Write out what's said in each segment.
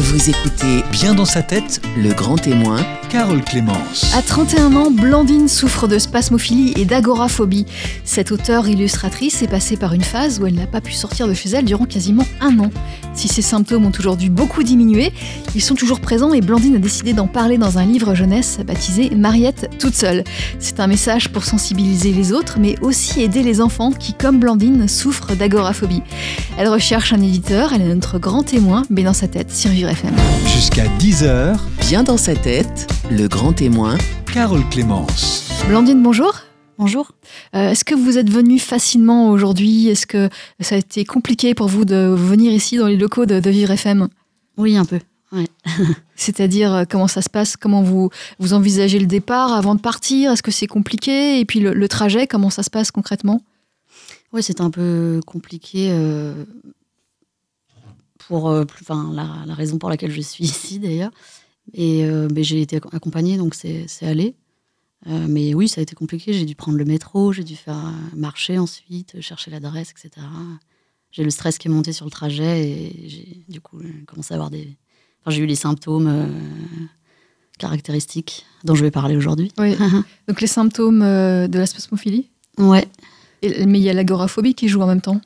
Vous écoutez Bien dans sa tête, Le Grand Témoin Carole Clémence. À 31 ans, Blandine souffre de spasmophilie et d'agoraphobie. Cette auteure illustratrice est passée par une phase où elle n'a pas pu sortir de chez elle durant quasiment un an. Si ces symptômes ont aujourd'hui beaucoup diminué, ils sont toujours présents et Blandine a décidé d'en parler dans un livre jeunesse baptisé Mariette toute seule. C'est un message pour sensibiliser les autres, mais aussi aider les enfants qui, comme Blandine, souffrent d'agoraphobie. Elle recherche un éditeur, elle est notre grand témoin, mais dans sa tête sur Vivre FM. Jusqu'à 10h, Bien dans sa tête, Le Grand Témoin Carole Clémence. Blandine, bonjour. Bonjour. Euh, Est-ce que vous êtes venue facilement aujourd'hui? Est-ce que ça a été compliqué pour vous de venir ici dans les locaux de, de Vivre FM Oui, un peu. Ouais. C'est-à-dire euh, comment ça se passe? Comment vous, vous envisagez le départ avant de partir? Est-ce que c'est compliqué? Et puis le, le trajet, comment ça se passe concrètement? Ouais, c'est un peu compliqué euh, pour euh, enfin, la, la raison pour laquelle je suis ici d'ailleurs. Et euh, j'ai été acc- accompagnée, donc c'est c'est allé. Euh, mais oui, ça a été compliqué. J'ai dû prendre le métro, j'ai dû faire marcher ensuite, chercher l'adresse, etc. J'ai le stress qui est monté sur le trajet et j'ai du coup commencé à avoir des. Enfin, j'ai eu les symptômes caractéristiques dont je vais parler aujourd'hui. Oui. Donc les symptômes de la spasmophilie? Ouais. Et- Mais il y a l'agoraphobie qui joue en même temps.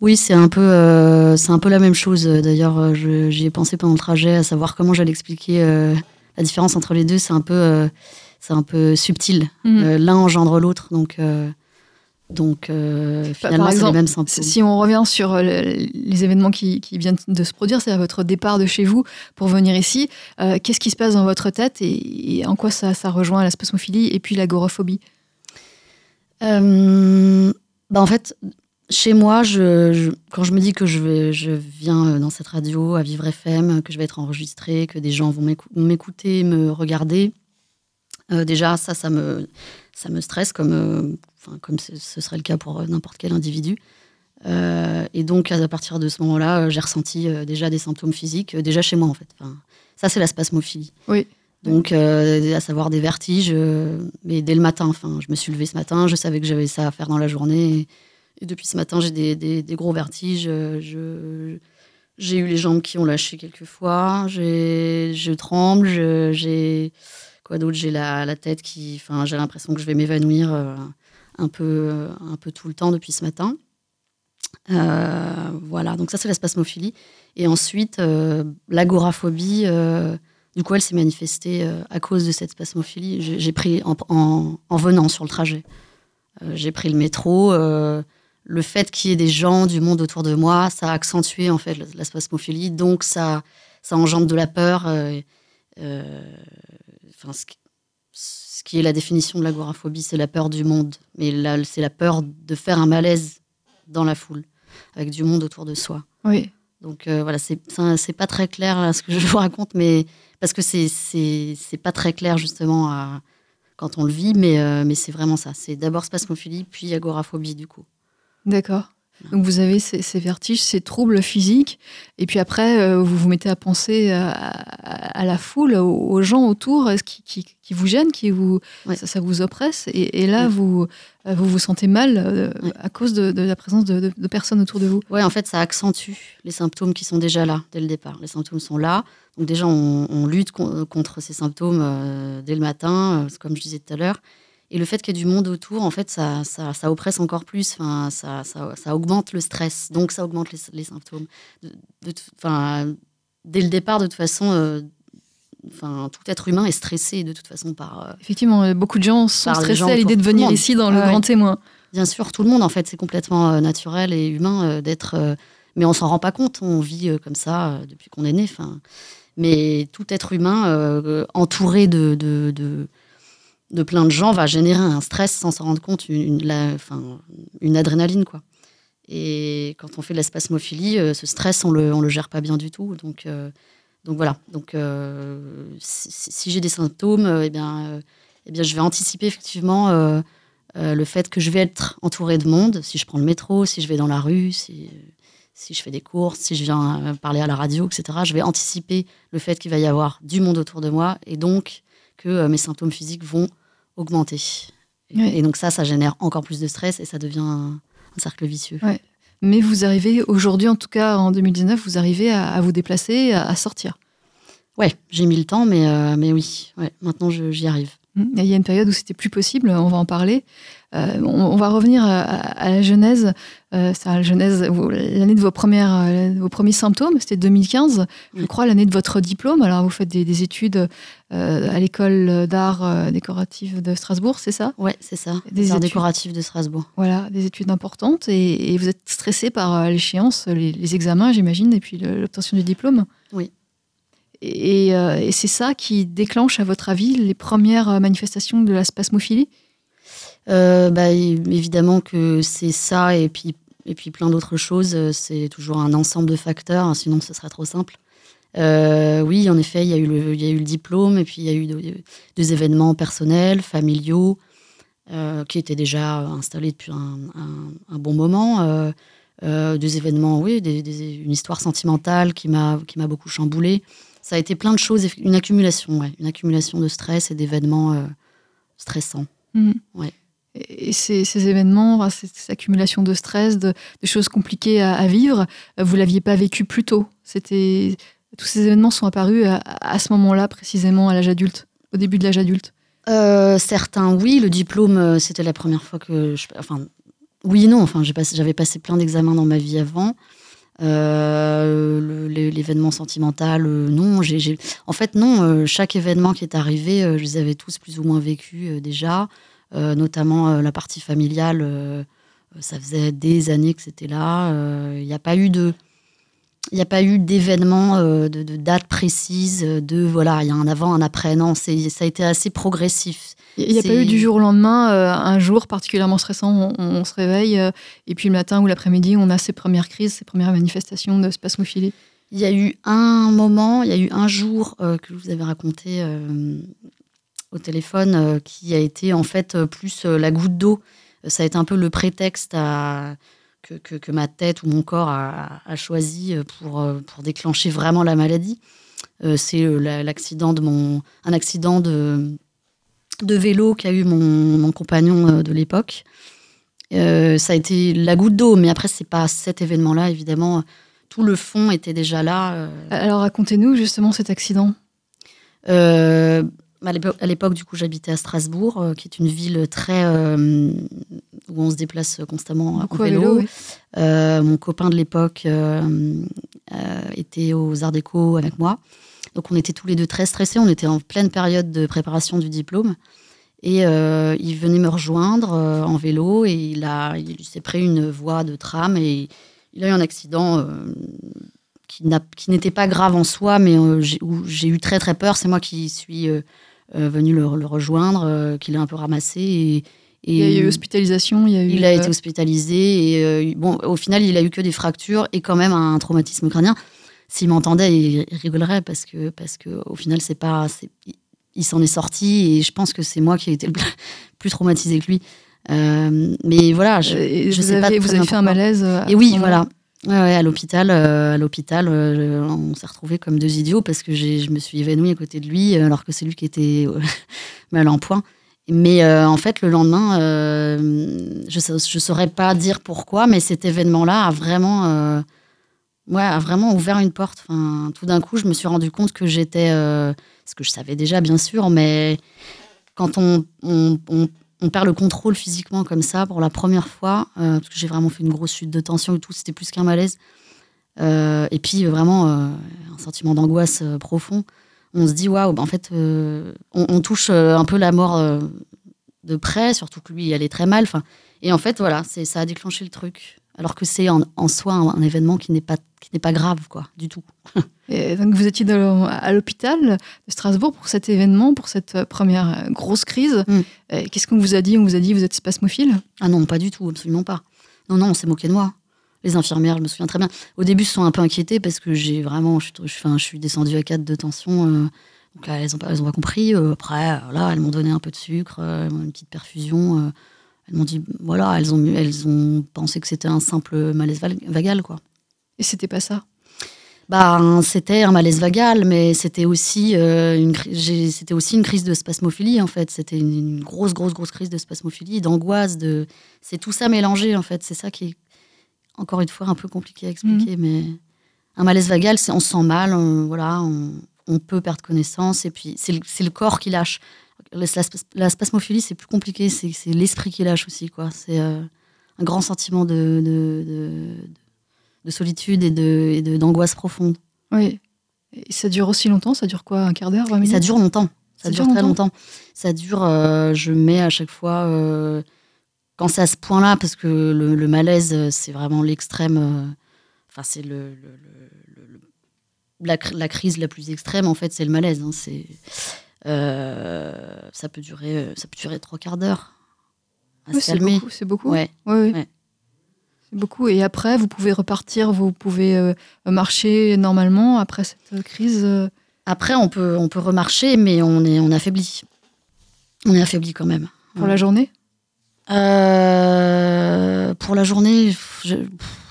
Oui, c'est un peu, euh, c'est un peu la même chose. D'ailleurs, euh, j'y ai pensé pendant le trajet, à savoir comment j'allais expliquer euh, la différence entre les deux. C'est un peu, euh, c'est un peu subtil. Mhm. L'un engendre l'autre, donc, donc finalement, c'est les mêmes Si symptômes. si on revient sur le- les événements qui, qui viennent de se produire, c'est à votre départ de chez vous pour venir ici. Qu'est-ce qui se passe dans votre tête et, et en quoi ça, ça rejoint la spasmophilie et puis l'agoraphobie bah en fait, chez moi, je, je- quand je me dis que je, vais, je viens euh, dans cette radio à Vivre FM, que je vais être enregistrée, que des gens vont m'écou- m'écouter, me regarder, euh, déjà, ça, ça me, ça me stresse, comme, euh, enfin, comme ce ce serait le cas pour n'importe quel individu. Euh, et donc, à partir de ce moment-là, j'ai ressenti déjà des symptômes physiques, déjà chez moi, en fait. Enfin, ça, c'est la spasmophilie. Oui. Donc, à savoir des vertiges, mais dès le matin. Enfin, je me suis levée ce matin, je savais que j'avais ça à faire dans la journée. Et, depuis ce matin, j'ai des, gros vertiges. euh, j'ai eu les jambes qui ont lâché quelques fois. Je tremble. j'ai quoi d'autre? J'ai la, tête qui. Enfin, j'ai l'impression que je vais m'évanouir euh, un peu, un peu tout le temps depuis ce matin. Euh, voilà. Donc ça, c'est la spasmophilie. Et ensuite, euh, l'agoraphobie. euh, du coup, elle s'est manifestée euh, à cause de cette spasmophilie. J'ai pris en, en- en venant sur le trajet. Euh, j'ai pris le métro. Le fait qu'il y ait des gens du monde autour de moi, ça a accentué en fait la, la spasmophilie. Donc ça, ça engendre de la peur. euh, euh, enfin, ce, qui, ce qui est la définition de l'agoraphobie, c'est la peur du monde. Mais là, c'est la peur de faire un malaise dans la foule, avec du monde autour de soi. Oui. Donc euh, voilà, c'est pas très clair là, ce que je vous raconte, mais parce que c'est pas très clair justement à- quand on le vit, mais mais c'est vraiment ça. C'est d'abord spasmophilie, puis agoraphobie du coup. D'accord. Donc vous avez ces, ces vertiges, ces troubles physiques, et puis après euh, vous vous mettez à penser à, à- à la foule, aux, aux gens autour, est-ce qui, qui, qui vous gênent, qui vous, Ouais. ça, ça vous oppresse, et, et là Ouais. vous, euh, vous vous sentez mal euh, Ouais. à cause de, de la présence de, de- de personnes autour de vous. Ouais, en fait, ça accentue les symptômes qui sont déjà là dès le départ. Les symptômes sont là, donc déjà on, on lutte con- contre ces symptômes euh, dès le matin, euh, comme je disais tout à l'heure. Et le fait qu'il y ait du monde autour, en fait, ça, ça, ça oppresse encore plus. Enfin, ça, ça, ça augmente le stress, donc ça augmente les, les symptômes. De, de tout- enfin, dès le départ, de toute façon, euh, enfin, tout être humain est stressé de toute façon par. euh, Effectivement, euh, beaucoup de gens sont stressés à l'idée de le venir ici dans le Ouais, grand ouais. témoin. Bien sûr, tout le monde, en fait, c'est complètement euh, naturel et humain d'être. mais on s'en rend pas compte, on vit comme ça depuis qu'on est né. Enfin, mais tout être humain entouré de, de, de, de plein de gens va générer un stress sans s'en rendre compte, une, une- adrénaline, quoi. Et quand on fait de la spasmophilie, euh, ce stress, on le, on le gère pas bien du tout. Donc, euh, donc voilà. Donc, euh, si, j'ai des symptômes, eh bien, eh bien, je vais anticiper effectivement le fait que je vais être entourée de monde. Si je prends le métro, si je vais dans la rue, si, si je fais des courses, si je viens parler à la radio, etc. Je vais anticiper le fait qu'il va y avoir du monde autour de moi et donc que mes symptômes physiques vont augmenter. Et, donc ça, ça génère encore plus de stress et ça devient un, un cercle vicieux. Ouais. mais vous arrivez aujourd'hui, en tout cas en 2019, vous arrivez à, vous déplacer, à, sortir. Ouais, j'ai mis le temps, mais, euh, mais oui, ouais, maintenant j'y arrive. Il y a une période où c'était plus possible, on va en parler. Euh, on, va revenir à, la genèse. Euh, la genèse, l'année de vos, premières, euh, vos premiers symptômes, c'était 2015, je crois, l'année de votre diplôme. Alors, vous faites des, études à l'école d'art décoratif de Strasbourg, c'est ça? Oui, c'est ça. Des arts décoratifs de Strasbourg. Voilà, des études importantes. Et, vous êtes stressé par l'échéance, les, examens, j'imagine, et puis l'obtention du diplôme? Oui. Et, et c'est ça qui déclenche, à votre avis, les premières manifestations de la spasmophilie? Euh, bah, évidemment que c'est ça et puis, et puis plein d'autres choses. Euh, c'est toujours un ensemble de facteurs, hein, sinon ce serait trop simple. Euh, oui, en effet, il y, a eu le, diplôme et puis il y a eu des événements personnels, familiaux, qui étaient déjà installés depuis un, bon moment. des événements, oui, une histoire sentimentale qui m'a beaucoup chamboulé. Ça a été plein de choses, une accumulation, ouais, une accumulation de stress et d'événements stressants. Mmh. Ouais. Et ces, événements, cette, accumulation de stress, de, choses compliquées à, vivre, vous l'aviez pas vécu plus tôt. C'était tous ces événements sont apparus à, ce moment-là, précisément à l'âge adulte, au début de l'âge adulte. Euh, certains, oui. Le diplôme, euh, c'était la première fois que, je, enfin, oui et non. Enfin, j'avais passé plein d'examens dans ma vie avant. Euh, l'événement sentimental, non. en fait, non. chaque événement qui est arrivé, je les avais tous plus ou moins vécus déjà. Euh, notamment euh, la partie familiale. Euh, ça faisait des années que c'était là. Il n'y a pas eu de il n'y a pas eu d'événement, de, de, date précise, de voilà, il y a un avant, un après. Non, ça a été assez progressif. Il n'y a pas eu du jour au lendemain, un jour particulièrement stressant, on, se réveille, et puis le matin ou l'après-midi, on a ces premières crises, ces premières manifestations de spasmophilie. Il y a eu un moment, il y a eu un jour que je vous avais raconté au téléphone euh, qui a été en fait euh, plus euh, la goutte d'eau. Ça a été un peu le prétexte à, que, que, ma tête ou mon corps a, choisi pour, pour déclencher vraiment la maladie. C'est l'accident de mon, un accident de, de vélo qu'a eu mon, mon, compagnon de l'époque. ça a été la goutte d'eau, mais après, c'est pas cet événement-là, évidemment. Tout le fond était déjà là. Alors, racontez-nous justement cet accident. À l'époque, du coup, j'habitais à Strasbourg, euh, qui est une ville très euh, où on se déplace constamment à vélo. Euh, mon copain de l'époque était aux Arts Déco avec moi, donc on était tous les deux très stressés. On était en pleine période de préparation du diplôme, et il venait me rejoindre en vélo et il a, il s'est pris une voie de tram et il a eu un accident qui n'était pas grave en soi, mais où j'ai eu très très peur. C'est moi qui suis euh, venu le, rejoindre, euh, qu'il a un peu ramassé. Et, il y a eu hospitalisation. Il, a, eu, il a été hospitalisé. Et euh, bon, au final, il a eu que des fractures et quand même un traumatisme crânien. S'il m'entendait, il rigolerait parce que, parce que au final, c'est pas, il s'en est sorti et je pense que c'est moi qui ai été le plus traumatisé que lui. mais voilà, je, je sais pas. Vous avez fait un malaise. Et oui, voilà. Ouais, à l'hôpital, euh, à l'hôpital, euh, on s'est retrouvés comme deux idiots parce que je me suis évanouie à côté de lui alors que c'est lui qui était mal en point. Mais euh, en fait, le lendemain, je ne saurais pas dire pourquoi, mais cet événement-là a vraiment, ouais, a vraiment ouvert une porte. Enfin, tout d'un coup, je me suis rendu compte que j'étais, ce que je savais déjà bien sûr, mais quand on on perd le contrôle physiquement comme ça pour la première fois, euh, parce que j'ai vraiment fait une grosse chute de tension et tout, c'était plus qu'un malaise. Euh, et puis euh, vraiment un sentiment d'angoisse profond. On se dit, waouh, bah, en fait, on, touche un peu la mort de près, surtout que lui, il allait très mal. Et en fait, voilà, ça a déclenché le truc alors que c'est en, soi un, événement qui n'est pas, qui n'est pas grave, quoi, du tout. Et donc vous étiez à l'hôpital de Strasbourg pour cet événement, pour cette euh, première euh, grosse crise. Mm. Qu'est-ce qu'on vous a dit? On vous a dit vous êtes spasmophile? Ah non, pas du tout, absolument pas. Non, non, on s'est moqué de moi. Les infirmières, je me souviens très bien. Au début, se sont un peu inquiétées parce que j'ai vraiment, je, je, je, suis descendue à 4 de tension. Euh, donc là, elles n'ont pas, pas, compris. après, là, elles m'ont donné un peu de sucre, une petite perfusion. Elles m'ont dit, voilà, elles ont, elles ont pensé que c'était un simple malaise vagal, quoi. Et c'était pas ça? Bah, c'était un malaise vagal, mais c'était aussi, euh, une, c'était aussi une crise de spasmophilie, en fait. C'était une, grosse, grosse, grosse crise de spasmophilie, d'angoisse. De... C'est tout ça mélangé, en fait. C'est ça qui est encore une fois un peu compliqué à expliquer, mais un malaise vagal, c'est on se sent mal, on, voilà, on, on peut perdre connaissance, et puis c'est le, c'est le corps qui lâche. La, la sp- la spasmophilie, c'est plus compliqué, c'est l'esprit qui lâche aussi, quoi. C'est euh, un grand sentiment de, de, de, de solitude et de- et de- d'angoisse profonde. Oui. Et ça dure aussi longtemps? Ça dure quoi Un quart d'heure 20 Et minutes? ça dure longtemps. Ça, Ça dure, dure très longtemps? Ça dure, euh, je mets à chaque fois, euh, quand c'est à ce point-là, parce que le, le malaise, c'est vraiment l'extrême, enfin, c'est le, la, la crise la plus extrême, en fait, c'est le malaise. hein. c'est, ça, peut durer, euh, ça peut durer trois quarts d'heure Oui, c'est beaucoup. C'est beaucoup. Ouais. Ouais, ouais. Ouais. C'est beaucoup. Et après, vous pouvez repartir, vous pouvez euh, marcher normalement après cette euh, crise. euh. Après, on peut, on peut remarcher, mais on est, on est affaibli. On est affaibli quand même. Pour la journée? Euh, pour la journée, je,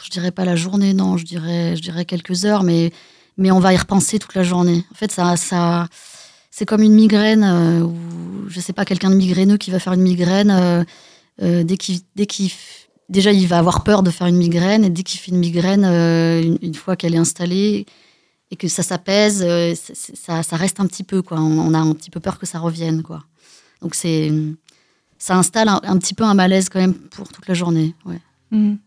je dirais pas la journée, non, je dirais, je dirais quelques heures, mais, mais on va y repenser toute la journée. En fait, ça, ça, c'est comme une migraine, euh, ou je sais pas, quelqu'un de migraineux qui va faire une migraine, euh, euh, dès qu'il, déjà il va avoir peur de faire une migraine, et dès qu'il fait une migraine, euh, une, fois qu'elle est installée et que ça s'apaise, ça, reste un petit peu, quoi. On, a un petit peu peur que ça revienne, quoi. Donc ça installe un, petit peu un malaise quand même pour toute la journée. Ouais. Mhm.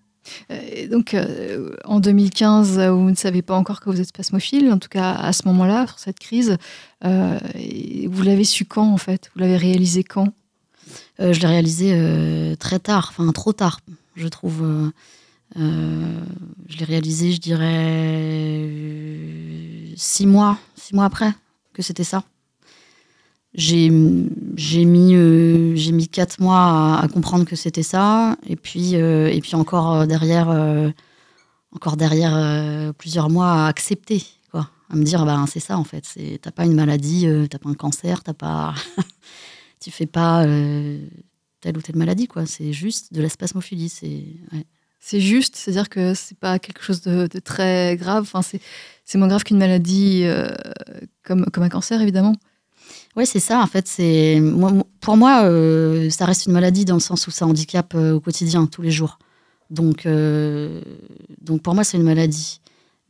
Euh, et donc, euh, en 2015, euh, vous ne savez pas encore que vous êtes spasmophile, en tout cas à ce moment-là, sur cette crise. Euh, vous l'avez su quand, en fait? Vous l'avez réalisé quand? Euh, je l'ai réalisé euh, très tard, enfin trop tard, je trouve. Euh, euh, je l'ai réalisé, je dirais, euh, six mois, six mois après que c'était ça. J'ai mis, euh, j'ai mis quatre mois à, comprendre que c'était ça, et puis, euh, et puis encore euh, derrière, euh, encore derrière plusieurs mois à accepter, quoi. À me dire, ben, c'est ça en fait, c'est- t'as pas une maladie, t'as pas un cancer, t'as pas. tu fais pas telle ou telle maladie, quoi. C'est juste de la spasmophilie. C'est. C'est juste, c'est-à-dire que c'est pas quelque chose de, très grave. Enfin, c'est moins grave qu'une maladie comme, comme un cancer, évidemment. Ouais, c'est ça. En fait, c'est pour moi, euh, ça reste une maladie dans le sens où ça handicape euh, au quotidien, tous les jours. Donc, euh, donc pour moi, c'est une maladie.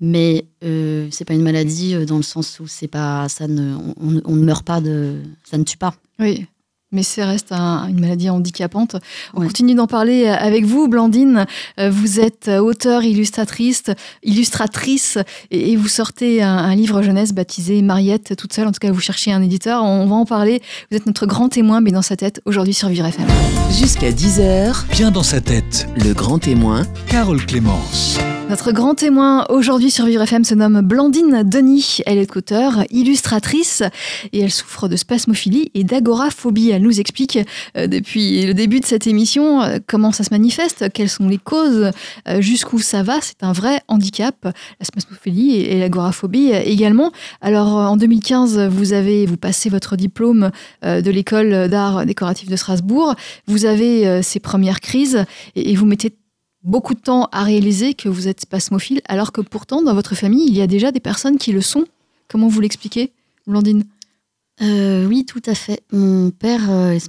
Mais c'est pas une maladie dans le sens où c'est pas ça on- on ne meurt pas de ça ne tue pas. Oui. Mais ça reste un- une maladie handicapante. On Ouais. continue d'en parler avec vous, Blandine. Euh, Vous êtes auteure, illustratrice, illustratrice et, et vous sortez un, un livre jeunesse baptisé Mariette toute seule. En tout cas, vous cherchez un éditeur. On va en parler. Vous êtes notre grand témoin, mais dans sa tête, aujourd'hui sur Vivre FM. Jusqu'à 10h, Bien dans sa tête, le grand témoin Carole Clémence. Notre grand témoin aujourd'hui sur Vivre FM se nomme Blandine Denis. Elle est auteure, illustratrice et elle souffre de spasmophilie et d'agoraphobie. Elle nous explique euh, depuis le début de cette émission euh, comment ça se manifeste, quelles sont les causes, euh, jusqu'où ça va. C'est un vrai handicap, la spasmophilie et, l'agoraphobie également. Alors en 2015, vous avez vous passez votre diplôme de l'école d'art décoratif de Strasbourg. Vous avez ces premières crises et vous mettez beaucoup de temps à réaliser que vous êtes spasmophile, alors que pourtant, dans votre famille, il y a déjà des personnes qui le sont. Comment vous l'expliquez, Blandine? Euh, oui, tout à fait. Mon père euh, est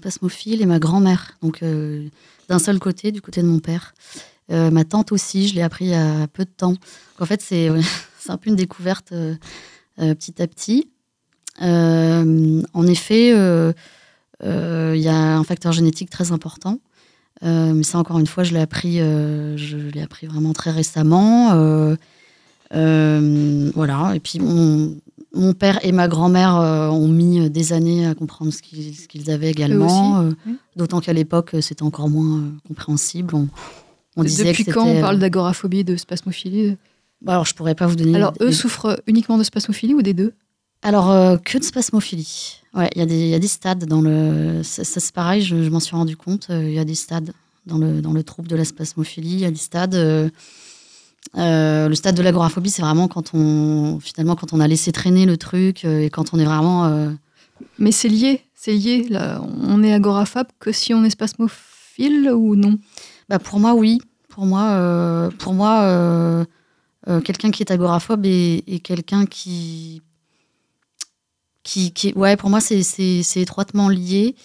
et ma grand-mère. Donc, euh, d'un seul côté, du côté de mon père. Euh, ma tante aussi, je l'ai appris il y a peu de temps. En fait, c'est un peu une découverte petit à petit. En effet, il y a un facteur génétique très important. Mais ça, encore une fois, je l'ai appris, je appris vraiment très récemment. Voilà. Et puis, mon, mon père et ma grand-mère euh, ont mis des années à comprendre ce qu'ils ce qu'ils avaient également. euh, oui. D'autant qu'à l'époque, c'était encore moins euh, compréhensible. On, on disait Depuis que quand on euh, parle d'agoraphobie, de spasmophilie Bah, alors, je pourrais pas vous donner. Alors, eux des- souffrent uniquement de spasmophilie ou des deux? Alors, euh, que de spasmophilie. Ouais, il y, a des- il y a des stades dans le. Ça, ça, c'est pareil, je, je m'en suis rendu compte. euh, Il y a des stades dans le, dans le trouble de la spasmophilie. Il y a des stades. euh, euh, le stade de l'agoraphobie, c'est vraiment quand on. Finalement, quand on a laissé traîner le truc euh, et quand on est vraiment. euh, Mais c'est lié, c'est lié. Là, on est agoraphobe que si on est spasmophile ou non? Bah pour moi, oui. Pour moi, pour moi quelqu'un qui est agoraphobe est, est quelqu'un qui, qui, qui. Ouais, pour moi, c'est étroitement lié.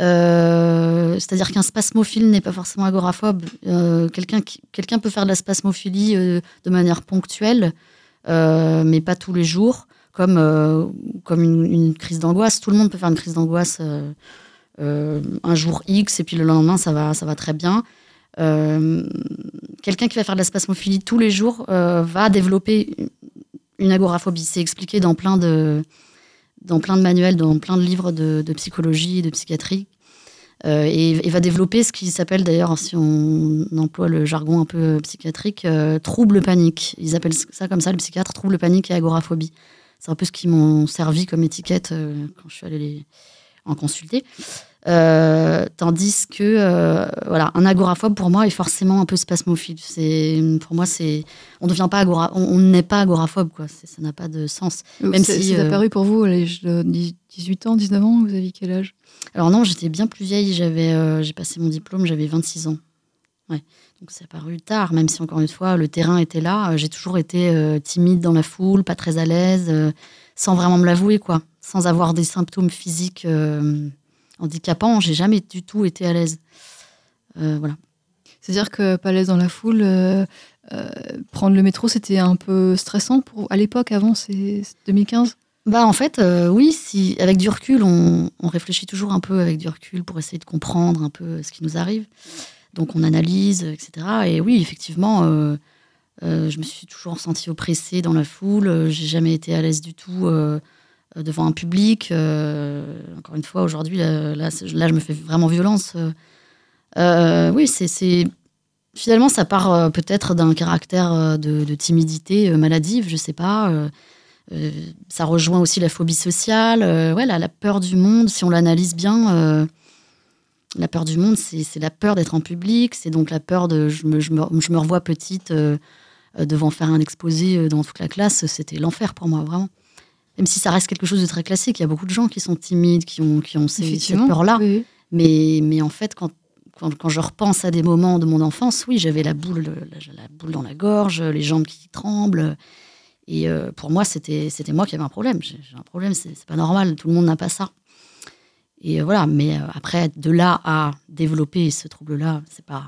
Euh, C'est-à-dire qu'un spasmophile n'est pas forcément agoraphobe. Euh, Quelqu'un quelqu'un peut faire de la spasmophilie euh, de manière ponctuelle, mais pas tous les jours, comme, comme une, crise d'angoisse. Tout le monde peut faire une crise d'angoisse un jour X, et puis le lendemain, ça va, ça va très bien. Quelqu'un qui va faire de la spasmophilie tous les jours va développer une agoraphobie. C'est expliqué dans plein de, dans plein de manuels, dans plein de livres de, de psychologie de psychiatrie. Euh, et, et va développer ce qui s'appelle d'ailleurs, si on emploie le jargon un peu psychiatrique, euh, trouble panique. Ils appellent ça comme ça, le psychiatre, trouble panique et agoraphobie. C'est un peu ce qui m'ont servi comme étiquette euh, quand je suis allée les, en consulter. Euh, tandis que euh, voilà, un agoraphobe pour moi est forcément un peu spasmophile. C'est pour moi c'est on devient pas agora, on n'est pas agoraphobe quoi. Ça n'a pas de sens. Même si, c'est euh, apparu pour vous à l'âge de 10 18 ans, 19 ans, vous aviez quel âge? Alors non, j'étais bien plus vieille. J'avais, euh, j'ai passé mon diplôme, j'avais 26 ans. Ouais. Donc c'est apparu tard, même si encore une fois le terrain était là. J'ai toujours été euh, timide dans la foule, pas très à l'aise, euh, sans vraiment me l'avouer quoi, sans avoir des symptômes physiques euh, handicapants. J'ai jamais du tout été à l'aise. Euh, voilà. C'est-à-dire que pas à l'aise dans la foule, euh, euh, prendre le métro, c'était un peu stressant pour à l'époque, avant, c'est c'est 2015 Bah en fait, euh, oui, si avec du recul, on, on réfléchit toujours un peu avec du recul pour essayer de comprendre un peu ce qui nous arrive. Donc on analyse, etc. Et oui, effectivement, euh, euh, je me suis toujours sentie oppressée dans la foule. J'ai jamais été à l'aise du tout devant un public. Euh, encore une fois, aujourd'hui, là, là, je me fais vraiment violence. Euh, euh, oui, c'est finalement ça part euh, peut-être d'un caractère euh, de, timidité euh, maladive, je sais pas. euh, euh, ça rejoint aussi la phobie sociale, euh, ouais, la, la peur du monde, si on l'analyse bien. euh, la peur du monde, c'est la peur d'être en public, c'est donc la peur de. Je me, je me, je me revois petite euh, euh, devant faire un exposé euh, dans toute la classe, c'était l'enfer pour moi, vraiment. Même si ça reste quelque chose de très classique, il y a beaucoup de gens qui sont timides, qui ont, qui ont ces- cette peur-là. Oui. Mais, mais en fait, quand, quand, quand je repense à des moments de mon enfance, oui, j'avais la boule, la, la boule dans la gorge, les jambes qui tremblent. Et euh, pour moi, c'était moi qui avais un problème. J'ai un problème, c'est pas normal, tout le monde n'a pas ça. Et euh, voilà, mais euh, après, de là à développer ce trouble-là, c'est pas.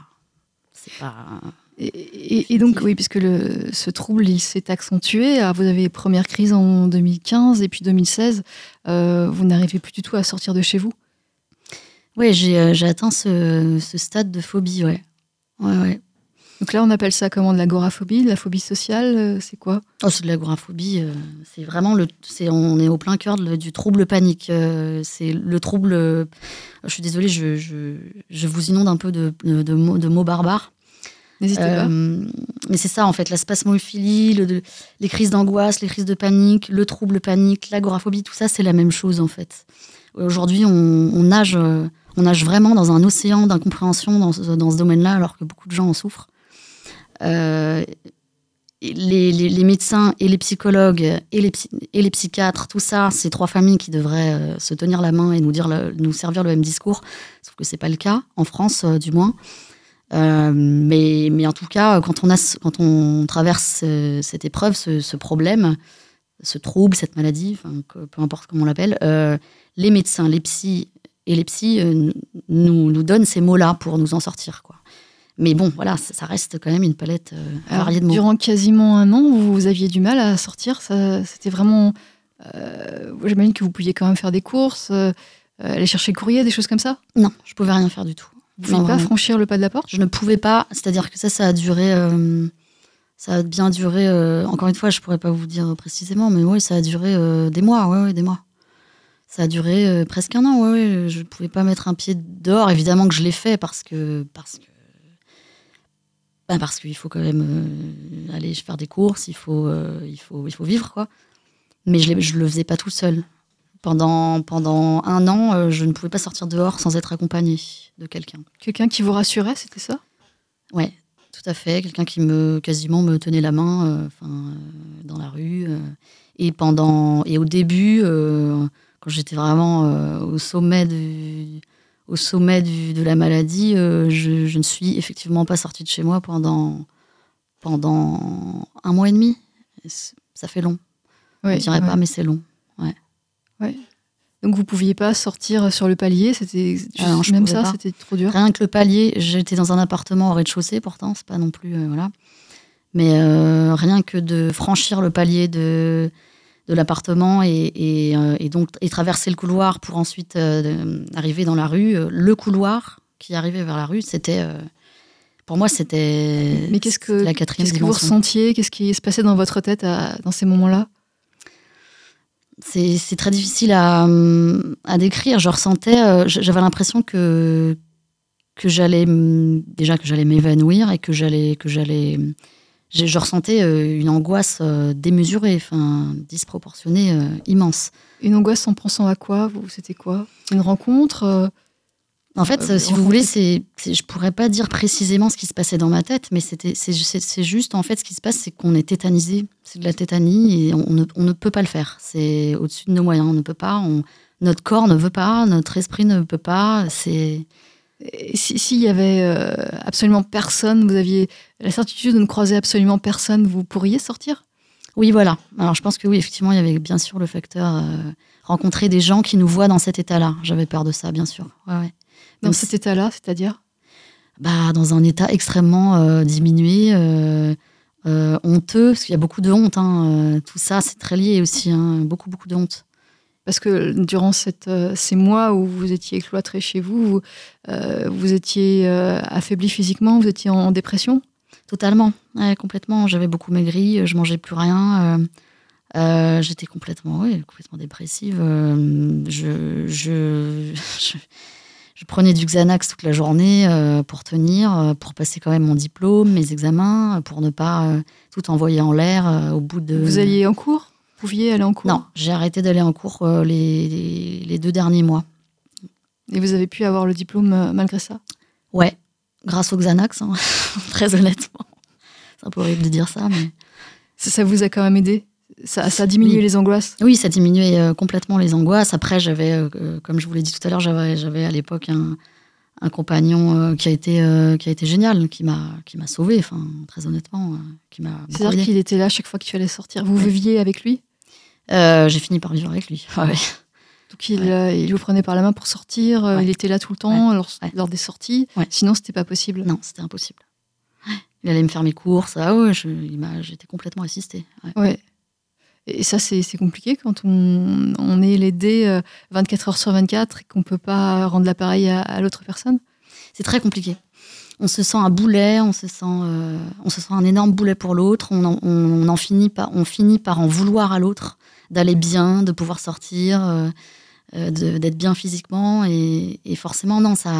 C'est pas. Et, donc, oui, puisque le, ce trouble, il s'est accentué. Alors, vous avez première crise en 2015 et puis 2016. euh, vous n'arrivez plus du tout à sortir de chez vous. Ouais, j'ai euh, atteint ce, ce stade de phobie, ouais. Ouais, ouais. Donc là, on appelle ça comment? De l'agoraphobie, de la phobie sociale euh, C'est quoi? Oh, c'est de l'agoraphobie. euh, c'est vraiment le. C'est on est au plein cœur de- du trouble panique. euh, c'est le trouble. euh, je suis désolée, je, je, je vous inonde un peu de, de, de mots, de mots barbares. Euh, mais c'est ça, en fait, la spasmophilie, le- le- les crises d'angoisse, les crises de panique, le trouble panique, l'agoraphobie, tout ça, c'est la même chose, en fait. Aujourd'hui, on, nage, euh, on nage vraiment dans un océan d'incompréhension dans, ce- domaine-là, alors que beaucoup de gens en souffrent. Euh, les, médecins et les psychologues et les, psychiatres, tout ça, c'est trois familles qui devraient euh, se tenir la main et nous, nous servir le même discours, sauf que c'est pas le cas, en France euh, du moins. Euh, mais, mais en tout cas, quand on, a, ce- quand on traverse euh, cette épreuve, ce, ce problème, ce trouble, cette maladie, enfin, peu importe comment on l'appelle, euh, les médecins, les psys et les psys euh, nous, nous donnent ces mots-là pour nous en sortir. Quoi. Mais bon, voilà, ça, ça reste quand même une palette Alors, variée de mots. durant quasiment un an, vous, vous aviez du mal à sortir. C'était vraiment. J'imagine que vous pouviez quand même faire des courses, aller chercher le courrier, des choses comme ça? Non, je pouvais rien faire du tout. Ne Non, pas vraiment. franchir le pas de la porte? Je ne pouvais pas, c'est-à-dire que ça, ça a duré, euh, ça a bien duré. euh, encore une fois, je pourrais pas vous dire précisément, mais oui, ça a duré euh, des mois, ouais, ouais, des mois. Ça a duré presque un an, ouais, ouais. Je ne pouvais pas mettre un pied dehors. Évidemment que je l'ai fait parce que parce que bah, parce qu'il faut quand même aller faire des courses, il faut il faut il faut vivre quoi. Mais je ne le faisais pas tout seul. Pendant pendant un an, euh, je ne pouvais pas sortir dehors sans être accompagnée de quelqu'un. Quelqu'un qui vous rassurait, c'était ça? Ouais, tout à fait. Quelqu'un qui me quasiment me tenait la main, euh, euh, dans la rue. euh. et pendant et au début, quand j'étais vraiment au sommet du, au sommet du- de la maladie, je, je ne suis effectivement pas sortie de chez moi pendant pendant un mois et demi. Et Ça fait long. Ouais, Je dirais ouais. pas, mais c'est long. Ouais. Donc vous pouviez pas sortir sur le palier, c'était Ah même ça, c'était trop dur. Rien que le palier, j'étais dans un appartement au rez-de-chaussée pourtant, c'est pas non plus. euh, voilà. Mais euh, rien que de franchir le palier de, de l'appartement et, et, euh, et donc et traverser le couloir pour ensuite arriver dans la rue, le couloir qui arrivait vers la rue, c'était. pour moi, c'était. Mais qu'est-ce que- la quatrième Qu'est-ce que vous ressentiez? Qu'est-ce qui se passait dans votre tête à- dans ces moments-là? C'est très difficile à, à décrire. Je ressentais, euh, j'avais l'impression que que j'allais déjà que j'allais m'évanouir et que j'allais que j'allais je, je ressentais euh, une angoisse euh, démesurée, enfin disproportionnée, immense. Une angoisse en pensant à quoi? C'était quoi? Une rencontre En fait, Euh, si vous voulez, c'est, je pourrais pas dire précisément ce qui se passait dans ma tête, mais c'était, c'est, juste en fait ce qui se passe, c'est qu'on est tétanisé. C'est de la tétanie et on, ne, on ne peut pas le faire. C'est au-dessus de nos moyens. On ne peut pas. on- notre corps ne veut pas. Notre esprit ne peut pas. C'est et si- S'il y avait euh, absolument personne, vous aviez la certitude de ne croiser absolument personne, vous pourriez sortir? Oui, voilà. Alors je pense que oui, effectivement, il y avait bien sûr le facteur euh, rencontrer des gens qui nous voient dans cet état-là. J'avais peur de ça, bien sûr. Ouais, ouais. Dans cet état-là, c'est-à-dire? Bah, dans un état extrêmement euh, diminué, euh, euh, honteux, parce qu'il y a beaucoup de honte. hein, tout ça, c'est très lié aussi. hein, beaucoup, beaucoup de honte. Parce que durant cette, ces mois où vous étiez cloîtré chez vous, vous, vous étiez affaibli physiquement, vous étiez en dépression? Totalement, ouais, complètement. J'avais beaucoup maigri, je mangeais plus rien. euh, J'étais complètement, ouais, complètement dépressive. euh, je, je, je, je prenais du Xanax toute la journée euh, pour tenir, euh, pour passer quand même mon diplôme, mes examens, euh, pour ne pas tout envoyer en l'air au bout de. Vous alliez en cours? Vous pouviez aller en cours? Non, j'ai arrêté d'aller en cours les, les, deux derniers mois. Et vous avez pu avoir le diplôme malgré ça? Ouais, grâce au Xanax, hein, très honnêtement. C'est un peu horrible de dire ça, mais. ça, ça vous a quand même aidé? Ça, ça a diminué Oui. les angoisses Oui, ça diminuait euh, complètement les angoisses. Après, j'avais, euh, euh, comme je vous l'ai dit tout à l'heure, j'avais, j'avais à l'époque un, un compagnon euh, qui, a été, qui a été génial, qui m'a, qui m'a sauvé, enfin, très honnêtement, qui m'a C'est-à-dire qu'il était là chaque fois que tu allais sortir. Vous viviez avec lui? J'ai fini par vivre avec lui. Ouais. Donc il, Ouais. il vous prenait par la main pour sortir, il était là tout le temps lors, des sorties. Sinon, c'était pas possible. Non, c'était impossible. Il allait me faire mes courses. Ah ouais, j'étais complètement assistée. Ouais. Ouais. Et ça, c'est compliqué quand on, est l'aidé euh, 24 heures sur 24 et qu'on peut pas rendre l'appareil à, l'autre personne. C'est très compliqué. On se sent un boulet, on se sent, euh, on se sent un énorme boulet pour l'autre. On, finit par, on finit par en vouloir à l'autre, d'aller bien, de pouvoir sortir, euh, euh, d'être bien physiquement. Et, forcément, non, ça,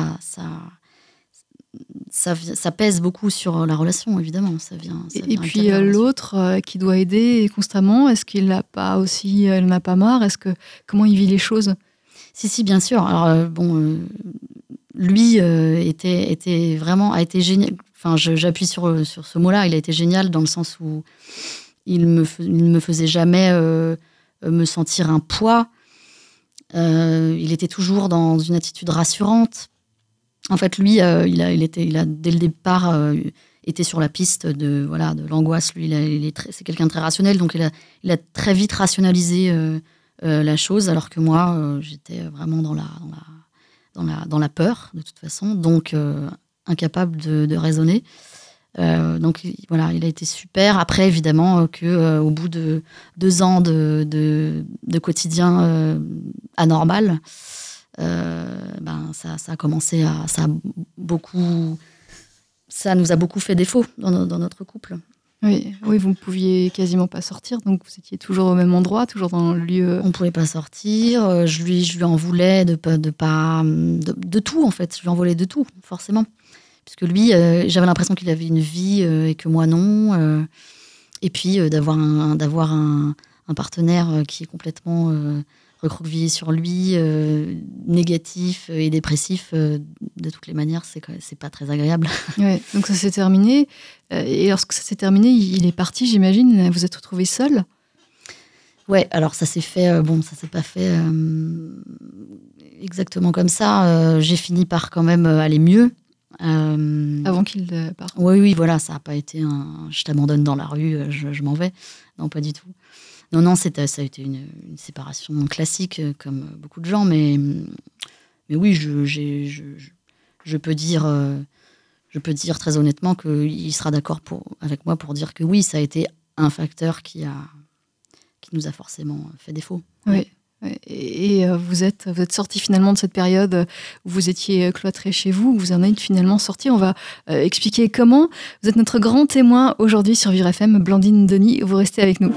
ça, pèse beaucoup sur la relation, évidemment. Ça vient. ça Et, puis la euh, l'autre euh, qui doit aider constamment, est-ce qu'il n'a pas aussi, euh, il n'a pas marre? Est-ce que comment il vit les choses? Si, si, bien sûr. Alors, euh, bon, euh, lui euh, était, était vraiment, a été génial. Enfin, j'appuie sur, sur ce mot-là. Il a été génial dans le sens où il me, il ne me faisait jamais euh, me sentir un poids. Euh, il était toujours dans une attitude rassurante. En fait, lui, euh, il, a, il, était, il a, dès le départ, euh, été sur la piste de voilà de l'angoisse. Lui, c'est quelqu'un de très rationnel, donc il a, il a très vite rationalisé euh, euh, la chose, alors que moi, j'étais vraiment dans la, dans, la, dans, la, dans la peur, de toute façon, donc incapable de, raisonner. Donc il- voilà, il a été super. Après, évidemment, euh, que au bout de deux ans de, de, de quotidien anormal, ben ça, ça a commencé à, ça a beaucoup, ça nous a beaucoup fait défaut dans, no- dans notre couple. Oui, oui, vous ne pouviez quasiment pas sortir, donc vous étiez toujours au même endroit, toujours dans le lieu. On pouvait pas sortir. euh, Je lui, je lui en voulais de pas, de pas, de, de tout en fait. Je lui en voulais de tout, forcément, puisque lui, euh, j'avais l'impression qu'il avait une vie euh, et que moi non. euh, et puis euh, d'avoir un, d'avoir un, un partenaire euh, qui est complètement euh, recroquevillé sur lui, euh, négatif et dépressif euh, de toutes les manières, c'est c'est pas très agréable. Ouais, donc ça s'est terminé. Euh, et lorsque ça s'est terminé, il est parti, j'imagine. Vous êtes retrouvé seul? Ouais, alors ça s'est fait, bon, ça s'est pas fait exactement comme ça. J'ai fini par quand même aller mieux. Euh, avant qu'il parte. Oui, oui, voilà, ça n'a pas été un je t'abandonne dans la rue, je, je m'en vais. Non, pas du tout. Non, non, ça a été une, séparation classique, comme beaucoup de gens, mais, mais oui, je, peux dire, je peux dire très honnêtement qu'il sera d'accord avec moi pour dire que oui, ça a été un facteur qui, a, qui nous a forcément fait défaut. Oui. Et, euh, vous êtes, vous êtes sorti finalement de cette période où vous étiez euh, cloîtré chez vous, vous en êtes finalement sorti. On va euh, expliquer comment. Vous êtes notre grand témoin aujourd'hui sur Vivre FM. Blandine Denis, vous restez avec nous.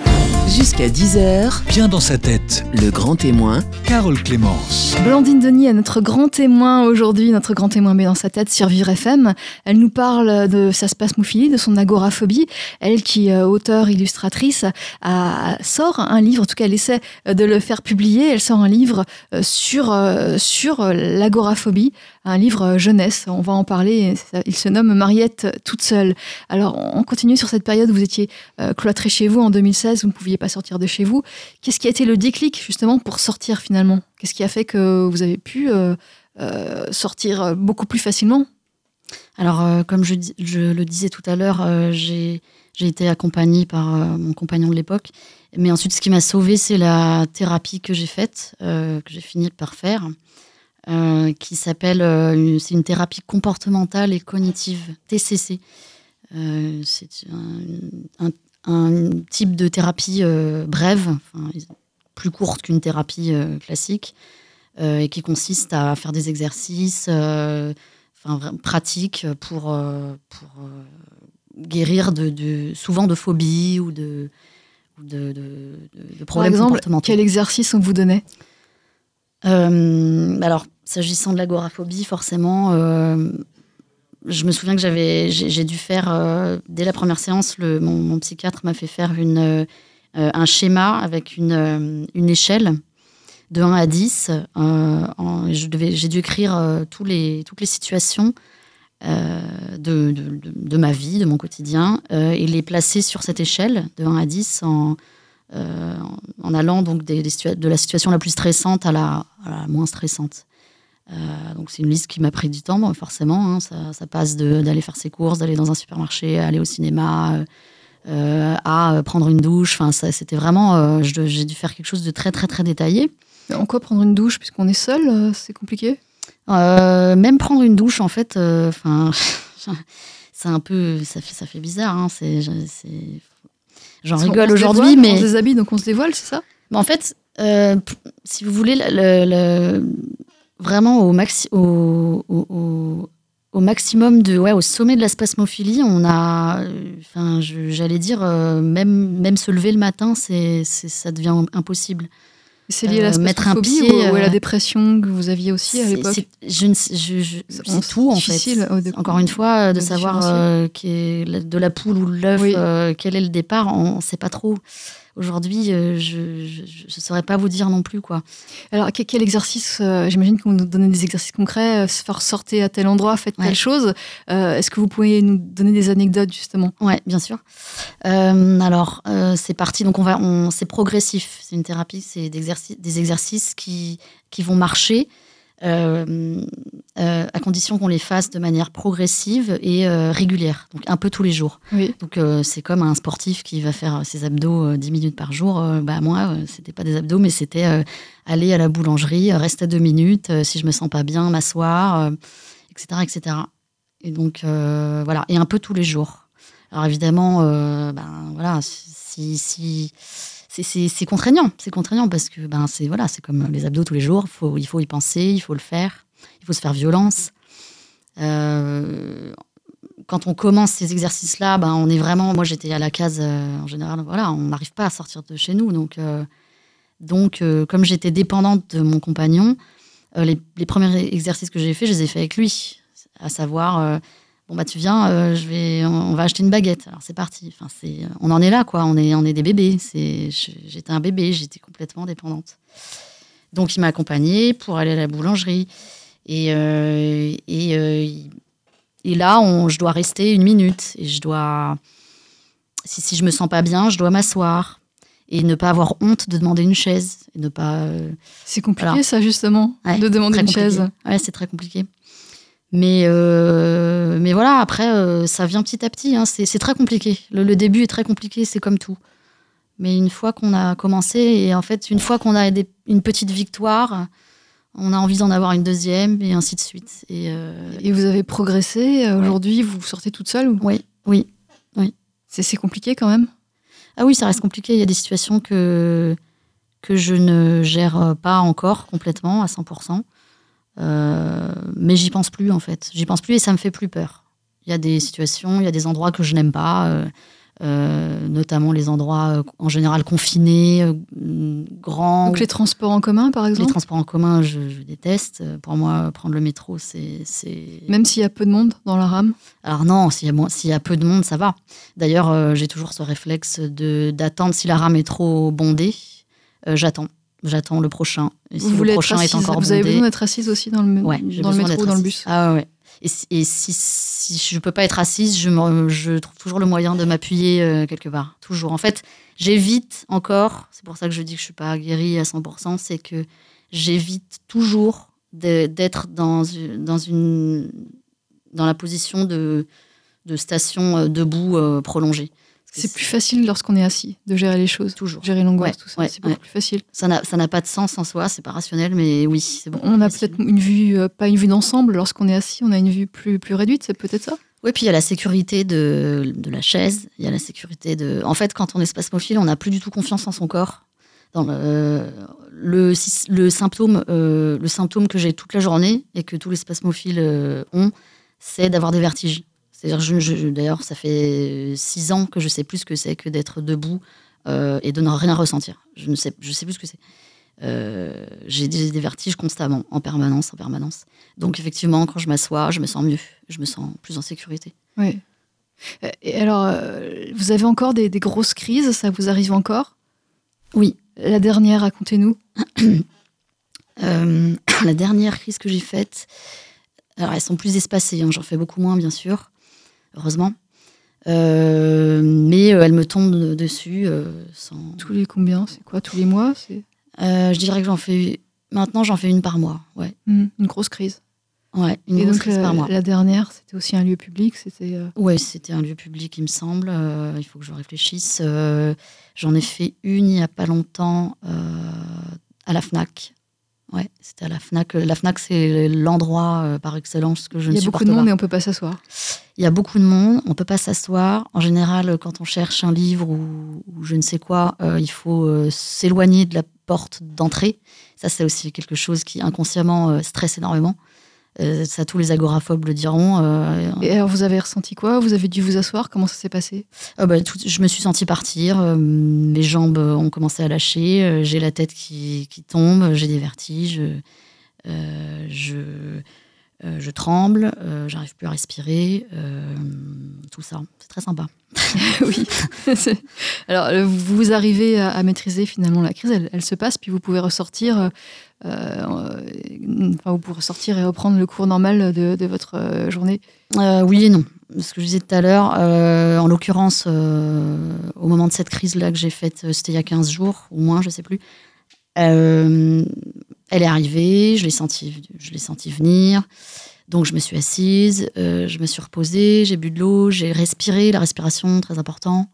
Jusqu'à 10h. Bien dans sa tête. Le grand témoin. Carole Clémence. Blandine Denis est notre grand témoin aujourd'hui, notre grand témoin mais dans sa tête sur Vivre FM. Elle nous parle de sa spasmophilie, de son agoraphobie. Elle qui, auteure, illustratrice, a, sort un livre, en tout cas elle essaie de le faire publier elle sort un livre euh, sur, euh, sur euh, l'agoraphobie, un livre jeunesse. On va en parler. Il se nomme Mariette toute seule. Alors, on continue sur cette période où vous étiez cloîtré chez vous en 2016, vous ne pouviez pas sortir de chez vous. Qu'est-ce qui a été le déclic justement pour sortir finalement? Qu'est-ce qui a fait que vous avez pu sortir beaucoup plus facilement? Alors, comme je, je, le disais tout à l'heure, j'ai été accompagnée par mon compagnon de l'époque mais ensuite, ce qui m'a sauvée, c'est la thérapie que j'ai faite, euh, que j'ai fini par faire, euh, qui s'appelle, euh, c'est une thérapie comportementale et cognitive, TCC. c'est un, type de thérapie brève, plus courte qu'une thérapie classique, et qui consiste à faire des exercices enfin, pratiques pour, pour guérir de, souvent de phobies ou de de, de, problèmes Par exemple, Quel exercice on vous donnait euh, Alors, s'agissant de l'agoraphobie, forcément, euh, je me souviens que j'avais, j'ai, dû faire, euh, dès la première séance, le, mon, psychiatre m'a fait faire une, un schéma avec une, une échelle de 1 à 10. je devais, j'ai dû écrire tous les, toutes les situations euh, de, ma vie, de mon quotidien, euh, et les placer sur cette échelle de 1 à 10 en, euh, en allant donc de la situation la plus stressante à la, moins stressante. donc c'est une liste qui m'a pris du temps, forcément. Hein, ça, passe d'aller faire ses courses, d'aller dans un supermarché, aller au cinéma, à prendre une douche. Enfin, c'était vraiment, j'ai dû faire quelque chose de très très très détaillé. En quoi prendre une douche? Puisqu'on est seul, c'est compliqué? Même prendre une douche, en fait, euh, enfin, c'est un peu, ça fait, ça fait bizarre. Hein, c'est, j'en rigole aujourd'hui, mais on se déshabille, donc on se dévoile, c'est ça? Mais En fait, euh, si vous voulez, le, vraiment au, maxi, au, au, au, maximum de, ouais, au sommet de la spasmophilie, on a, enfin, j'allais dire, même, même se lever le matin, c'est, ça devient impossible. C'est lié à la euh, mettre un pied ou, à la euh, dépression que vous aviez aussi à l'époque. C'est tout en fait. Encore une fois, de savoir euh, de la poule ou l'œuf, quel est le départ, on ne sait pas trop. Aujourd'hui, euh, je ne saurais pas vous dire non plus. quoi. Alors, quel exercice euh, J'imagine qu'on nous donnait des exercices concrets, euh, faire sortir à tel endroit, faites telle chose. Est-ce que vous pouvez nous donner des anecdotes, justement? Oui, bien sûr. alors, c'est parti. Donc, on va, on, c'est progressif. C'est une thérapie, c'est des exercices, des exercices qui, qui vont marcher à condition qu'on les fasse de manière progressive et euh, régulière, donc un peu tous les jours. Donc c'est comme un sportif qui va faire ses abdos 10 minutes par jour. bah moi, c'était pas des abdos, mais c'était aller à la boulangerie, rester deux minutes, si je me sens pas bien, m'asseoir, etc., etc. Et donc voilà, et un peu tous les jours. Alors évidemment, ben voilà, si, si c'est contraignant. C'est contraignant parce que ben, c'est voilà, comme les abdos tous les jours. Faut, il faut y penser, il faut le faire, il faut se faire violence. Euh, quand on commence ces exercices-là, ben, on est vraiment. Moi, j'étais à la case euh, en général. Voilà, on n'arrive pas à sortir de chez nous. Donc, euh, donc comme j'étais dépendante de mon compagnon, les, les, premiers exercices que j'ai faits, je les ai faits avec lui. À savoir bon bah tu viens, euh, je vais, on, va acheter une baguette. Alors c'est parti. Enfin c'est, on en est là quoi. On est, on est des bébés. C'est, j'étais un bébé, j'étais complètement dépendante. Donc il m'a accompagnée pour aller à la boulangerie et euh, et, euh, et là on, je dois rester une minute et je dois, si si je me sens pas bien, je dois m'asseoir et ne pas avoir honte de demander une chaise et ne pas. c'est compliqué ça justement de demander une chaise. Ouais c'est très compliqué. Mais, euh, mais voilà, après, euh, ça vient petit à petit. Hein. C'est très compliqué. Le, début est très compliqué, c'est comme tout. Mais une fois qu'on a commencé, et en fait, une fois qu'on a des- une petite victoire, on a envie d'en avoir une deuxième, et ainsi de suite. Et, euh, Et vous avez progressé. Aujourd'hui, vous sortez toute seule ou? Oui, oui. c'est c'est compliqué quand même? Ah oui, ça reste compliqué. Il y a des situations que, que je ne gère pas encore complètement à 100%. Euh, mais j'y pense plus, en fait. J'y pense plus et ça me fait plus peur. Il y a des situations, il y a des endroits que je n'aime pas, euh, euh, notamment les endroits euh, en général confinés, euh, grands. Donc les transports en commun, par Les exemple transports en commun, je, je déteste. Pour moi, prendre le métro, c'est. Même s'il y a peu de monde dans la rame alors non, s'il y, y a peu de monde, ça va. D'ailleurs, j'ai toujours ce réflexe d'attendre si la rame est trop bondée. j'attends, j'attends le prochain. Et si Vous le prochain est encore Vous avez bondé, besoin d'être assise aussi dans le, ouais, dans le métro ou dans le bus Ah ouais. Et, si- et si, si je peux pas être assise, je, me- je trouve toujours le moyen de m'appuyer euh, quelque part. Toujours. En fait, j'évite encore, c'est pour ça que je dis que je suis pas guérie à 100%, c'est que j'évite toujours d'être dans, une- dans, une, dans la position de, de station euh, debout euh, prolongée. C'est plus facile lorsqu'on est assis de gérer les choses. Toujours. Gérer l'angoisse, Ouais, tout ça. ouais, c'est beaucoup ouais. plus facile. Ça n'a pas de sens en soi, c'est pas rationnel, mais oui, c'est beaucoup On a peut-être une vue, euh, pas une vue d'ensemble. Lorsqu'on est assis, on a une vue plus, plus réduite. C'est peut-être ça? Oui, puis il y a la sécurité de, de la chaise, il y a la sécurité de... En fait, quand on est spasmophile, on n'a plus du tout confiance en son corps. Dans le, le, si- le symptôme, euh, le symptôme que j'ai toute la journée et que tous les spasmophiles euh, ont, c'est d'avoir des vertiges. C'est-à-dire, je, je- d'ailleurs, ça fait six ans que je sais plus ce que c'est que d'être debout euh, et de ne rien ressentir. Je ne sais, je sais plus ce que c'est. Euh, j'ai des, des vertiges constamment, en permanence, en permanence. Donc effectivement, quand je m'assois, je me sens mieux, je me sens plus en sécurité. Oui. Euh, Et alors, vous avez encore des, des grosses crises Ça vous arrive encore? Oui. La dernière, racontez-nous. Euh, la dernière crise que j'ai faite, alors elles sont plus espacées, hein, j'en fais beaucoup moins bien sûr, heureusement. Euh, mais euh, elles me tombent dessus euh, sans. Tous les combien C'est quoi Tous les mois C'est je dirais que j'en fais maintenant j'en fais une par mois, ouais, Hmm, une grosse crise. ouais, une Et grosse donc, crise par mois. la dernière, c'était aussi un lieu public. C'était. Ouais, c'était un lieu public, il me semble. il faut que je réfléchisse. J'en ai fait une il n'y a pas longtemps à la Fnac. Ouais, c'était à la Fnac. La Fnac, c'est l'endroit euh, par excellence que je Il ne y a beaucoup de monde pas. et on peut pas s'asseoir. Il y a beaucoup de monde, on peut pas s'asseoir. En général, quand on cherche un livre ou, ou je ne sais quoi, euh, il faut euh, s'éloigner de la porte d'entrée. Ça, c'est aussi quelque chose qui inconsciemment euh, stresse énormément. Euh, ça, tous les agoraphobes le diront. euh, Et alors, vous avez ressenti quoi? Vous avez dû vous asseoir? Comment ça s'est passé? Ah bah, tout- je me suis sentie partir, euh, mes jambes ont commencé à lâcher, euh, j'ai la tête qui, qui tombe, j'ai des vertiges, euh, je, euh, je tremble, euh, j'arrive plus à respirer, euh, tout ça. C'est très sympa. oui. Alors, euh, vous arrivez à, à maîtriser finalement la crise, elle, elle se passe, puis vous pouvez ressortir, euh, euh, enfin, vous pouvez ressortir et reprendre le cours normal de, votre euh, journée. Euh, oui et non. Ce que je disais tout à l'heure, euh, en l'occurrence, euh, au moment de cette crise-là que j'ai faite, euh, c'était il y a 15 jours, ou moins, je sais plus. Euh, elle est arrivée, je l'ai senti, je l'ai senti venir. Donc je me suis assise, euh, je me suis reposée, j'ai bu de l'eau, j'ai respiré, la respiration très important.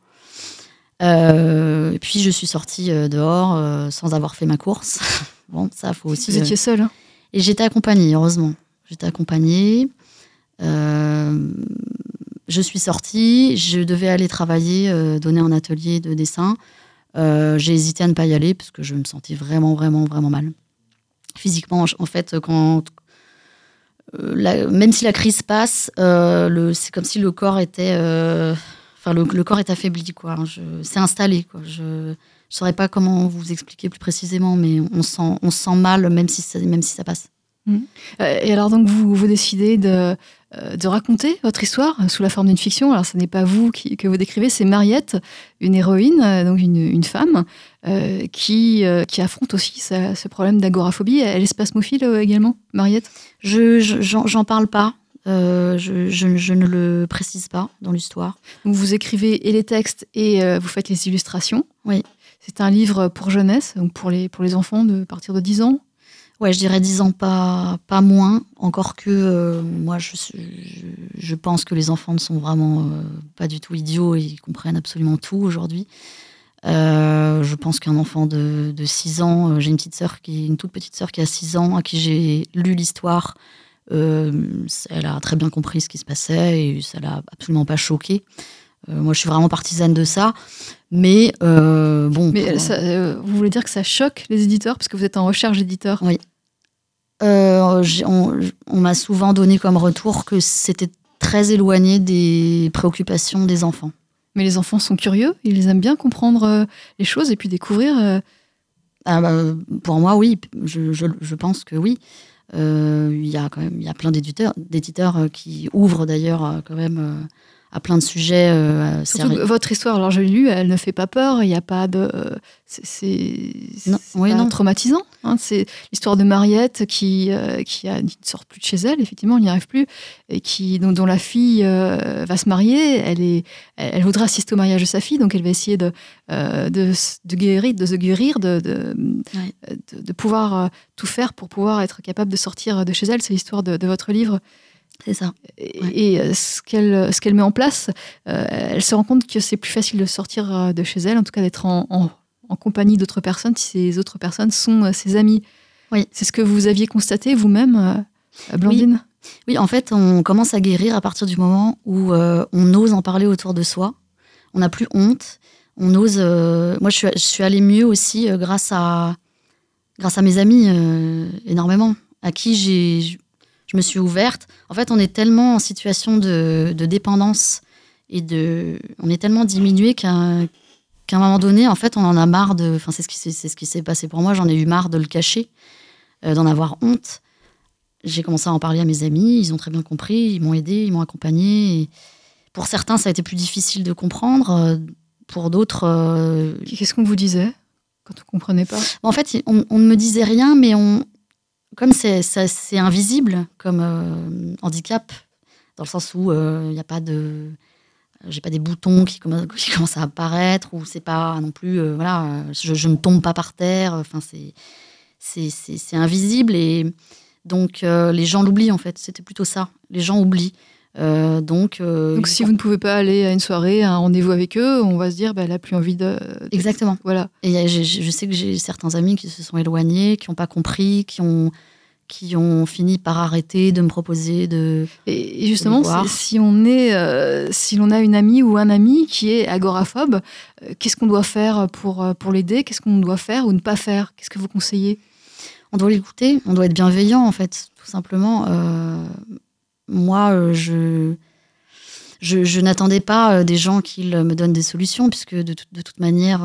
Euh, et puis je suis sortie euh, dehors euh, sans avoir fait ma course. bon, ça faut aussi. Vous euh, étiez seul. hein et j'étais accompagnée, heureusement. J'étais accompagnée. Euh, je suis sortie. Je devais aller travailler, euh, donner un atelier de dessin. Euh, j'ai hésité à ne pas y aller parce que je me sentais vraiment, vraiment, vraiment mal. Physiquement, en fait, quand. euh, la- même si la crise passe, euh, c'est comme si le corps était. euh, Enfin, le, le corps est affaibli, quoi. C'est installé, quoi. Je ne saurais pas comment vous expliquer plus précisément, mais on se sent, on sent mal même si ça, même si ça passe. Euh, Et alors donc vous, vous décidez de, euh, de raconter votre histoire sous la forme d'une fiction. Alors ce n'est pas vous qui, que vous décrivez, c'est Mariette, une héroïne, euh, donc une, une femme, euh, qui, euh, qui affronte aussi sa- ce problème d'agoraphobie. Elle est spasmophile également, Mariette? Je je- j'en parle pas. Euh, je, je- je ne le précise pas dans l'histoire. Vous écrivez et les textes et vous faites les illustrations. Oui. C'est un livre pour jeunesse, donc pour les, pour les enfants de partir de 10 ans. Ouais, je dirais 10 ans, pas, pas moins. Encore que euh, moi, je, je, pense que les enfants ne sont vraiment euh, pas du tout idiots et ils comprennent absolument tout aujourd'hui. Euh, je pense qu'un enfant de, de 6 ans, j'ai une petite sœur qui, une toute petite sœur qui a 6 ans, à qui j'ai lu l'histoire. Elle a très bien compris ce qui se passait et ça l'a absolument pas choquée. Euh, moi, je suis vraiment partisane de ça. Mais euh, bon. Mais pour- ça, euh, vous voulez dire que ça choque les éditeurs parce que vous êtes en recherche d'éditeurs Euh, j'ai- on on m'a souvent donné comme retour que c'était très éloigné des préoccupations des enfants. Mais les enfants sont curieux, ils aiment bien comprendre euh, les choses et puis découvrir. euh, Ah bah, pour moi, oui, je, je- je pense que oui. Il y a quand même y a plein d'éditeurs, d'éditeurs qui ouvrent d'ailleurs quand même à plein de sujets. euh, Surtout que votre histoire, alors je l'ai lu, elle ne fait pas peur, il n'y a pas de. euh, c'est- oui, traumatisant. hein. c'est l'histoire de Mariette qui, euh, qui, a, qui ne sort plus de chez elle, effectivement, elle n'y arrive plus, et qui, dont, dont la fille euh, va se marier. Elle, est, elle, elle voudra assister au mariage de sa fille, donc elle va essayer de, de, guérir, de se guérir, de, de, Ouais. de, de pouvoir tout faire pour pouvoir être capable de sortir de chez elle. C'est l'histoire de votre livre. C'est ça. Et, Ouais. et, euh, ce qu'elle ce qu'elle met en place, euh, elle se rend compte que c'est plus facile de sortir euh, de chez elle, en tout cas d'être en, en- en compagnie d'autres personnes, si ces autres personnes sont euh, ses amis. Oui. C'est ce que vous aviez constaté vous-même, euh, Blandine? Oui, en fait, on commence à guérir à partir du moment où euh, on ose en parler autour de soi. On n'a plus honte. On ose. euh, moi, je suis, je suis allée mieux aussi euh, grâce à grâce à mes amis euh, énormément, à qui j'ai je- me suis ouverte. En fait, on est tellement en situation de, de dépendance et de, on est tellement diminué qu'à un moment donné, en fait, on en a marre de. Enfin, c'est ce qui s'est c'est ce qui s'est passé pour moi. J'en ai eu marre de le cacher, euh, d'en avoir honte j'ai commencé à en parler à mes amis, ils ont très bien compris, ils m'ont aidé, ils m'ont accompagné. Et pour certains, ça a été plus difficile de comprendre. euh, Pour d'autres, euh, Qu'est-ce qu'on vous disait quand vous ne comprenez pas en fait, on, on ne me disait rien, mais on, comme c'est invisible comme euh, handicap, dans le sens où euh, il n'y a pas de, j'ai pas des boutons qui, commen- qui commencent à apparaître ou c'est pas non plus, euh, voilà, euh, je, je ne tombe pas par terre. Enfin, c'est invisible et donc euh, les gens l'oublient en fait. C'était plutôt ça. Les gens oublient. Euh, donc euh, Donc si vous ne pouvez pas aller à une soirée, à un rendez-vous avec eux, on va se dire, bah, elle n'a plus envie de... exactement. Voilà. Et j'ai- je sais que j'ai certains amis qui se sont éloignés, qui n'ont pas compris, qui ont, qui ont fini par arrêter de me proposer de. Et justement, si on est, euh, si l'on a une amie ou un ami qui est agoraphobe, euh, qu'est-ce qu'on doit faire pour, euh, pour l'aider? Qu'est-ce qu'on doit faire ou ne pas faire? Qu'est-ce que vous conseillez? On doit l'écouter, on doit être bienveillant en fait, tout simplement. Euh, moi, je. Je, je n'attendais pas des gens qu'ils me donnent des solutions, puisque de, toute- de toute manière,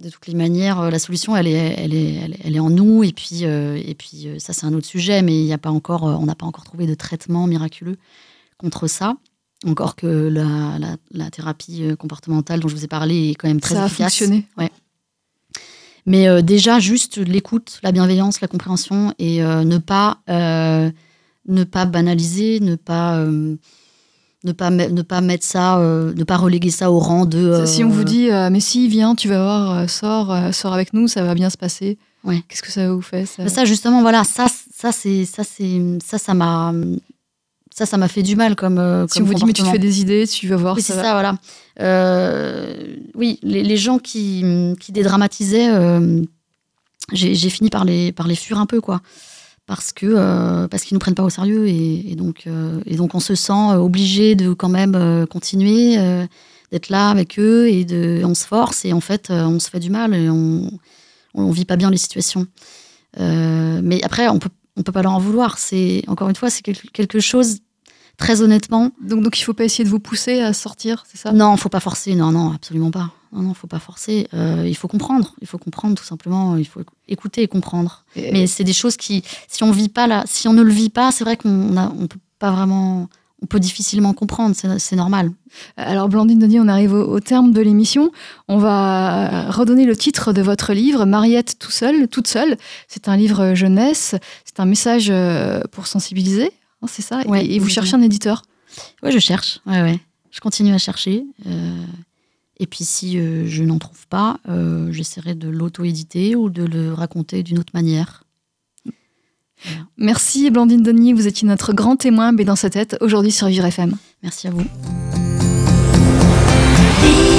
de toutes les manières, euh, la solution, elle est, elle est, elle est, en nous. Et puis, euh, et puis euh, ça, c'est un autre sujet, mais il a pas encore, on n'a pas encore trouvé de traitement miraculeux contre ça. Encore que la, la, la thérapie comportementale dont je vous ai parlé est quand même très Ça a efficace. fonctionné Mais euh, déjà, juste l'écoute, la bienveillance, la compréhension et euh, ne, pas, ne pas banaliser, ne pas, ne pas, ne pas mettre ça, euh, ne pas reléguer ça au rang de. euh, Si on vous dit, euh, mais si, viens, tu vas voir, euh, sors, euh, sors avec nous, ça va bien se passer. Ouais. Qu'est-ce que ça vous fait ça Mais ça, justement, voilà, ça, ça, c'est, ça, c'est, ça, ça m'a, ça, ça m'a fait du mal comme. euh, Si comme on vous dit, mais tu te fais des idées, tu vas voir, Oui, c'est ça, voilà. Euh, oui, les, les gens qui, qui dédramatisaient, euh, j'ai j'ai fini par les, par les fuir un peu, quoi. Parce que euh, parce qu'ils nous prennent pas au sérieux et, donc euh, et donc on se sent euh, obligé de quand même continuer d'être là avec eux et de on se force et en fait on se fait du mal et on on vit pas bien les situations. Mais après on peut on peut pas leur en vouloir. C'est encore une fois c'est quelque chose très honnêtement Donc, donc il faut pas essayer de vous pousser à sortir, c'est ça? Non, faut pas forcer. Non, non, absolument pas. Non, non, faut pas forcer. Euh, il faut comprendre. Il faut comprendre tout simplement. Il faut écouter et comprendre. Et- Mais c'est des choses qui, si on vit pas là, si on ne le vit pas, c'est vrai qu'on a, on peut pas vraiment, on peut difficilement comprendre. C'est c'est normal. Alors, Blandine Denis, on arrive au, au terme de l'émission. On va redonner le titre de votre livre, Mariette tout seul, toute seule. C'est un livre jeunesse. C'est un message euh, pour sensibiliser, hein, c'est ça Ouais, et, et vous cherchez un éditeur? Ouais, je cherche. Ouais, ouais. Je continue à chercher. Euh, et puis si euh, je n'en trouve pas, euh, j'essaierai de l'auto-éditer ou de le raconter d'une autre manière. Merci, Blandine Denis. Vous étiez notre grand témoin, mais dans sa tête, aujourd'hui sur Vivre FM. Merci à vous. Vivre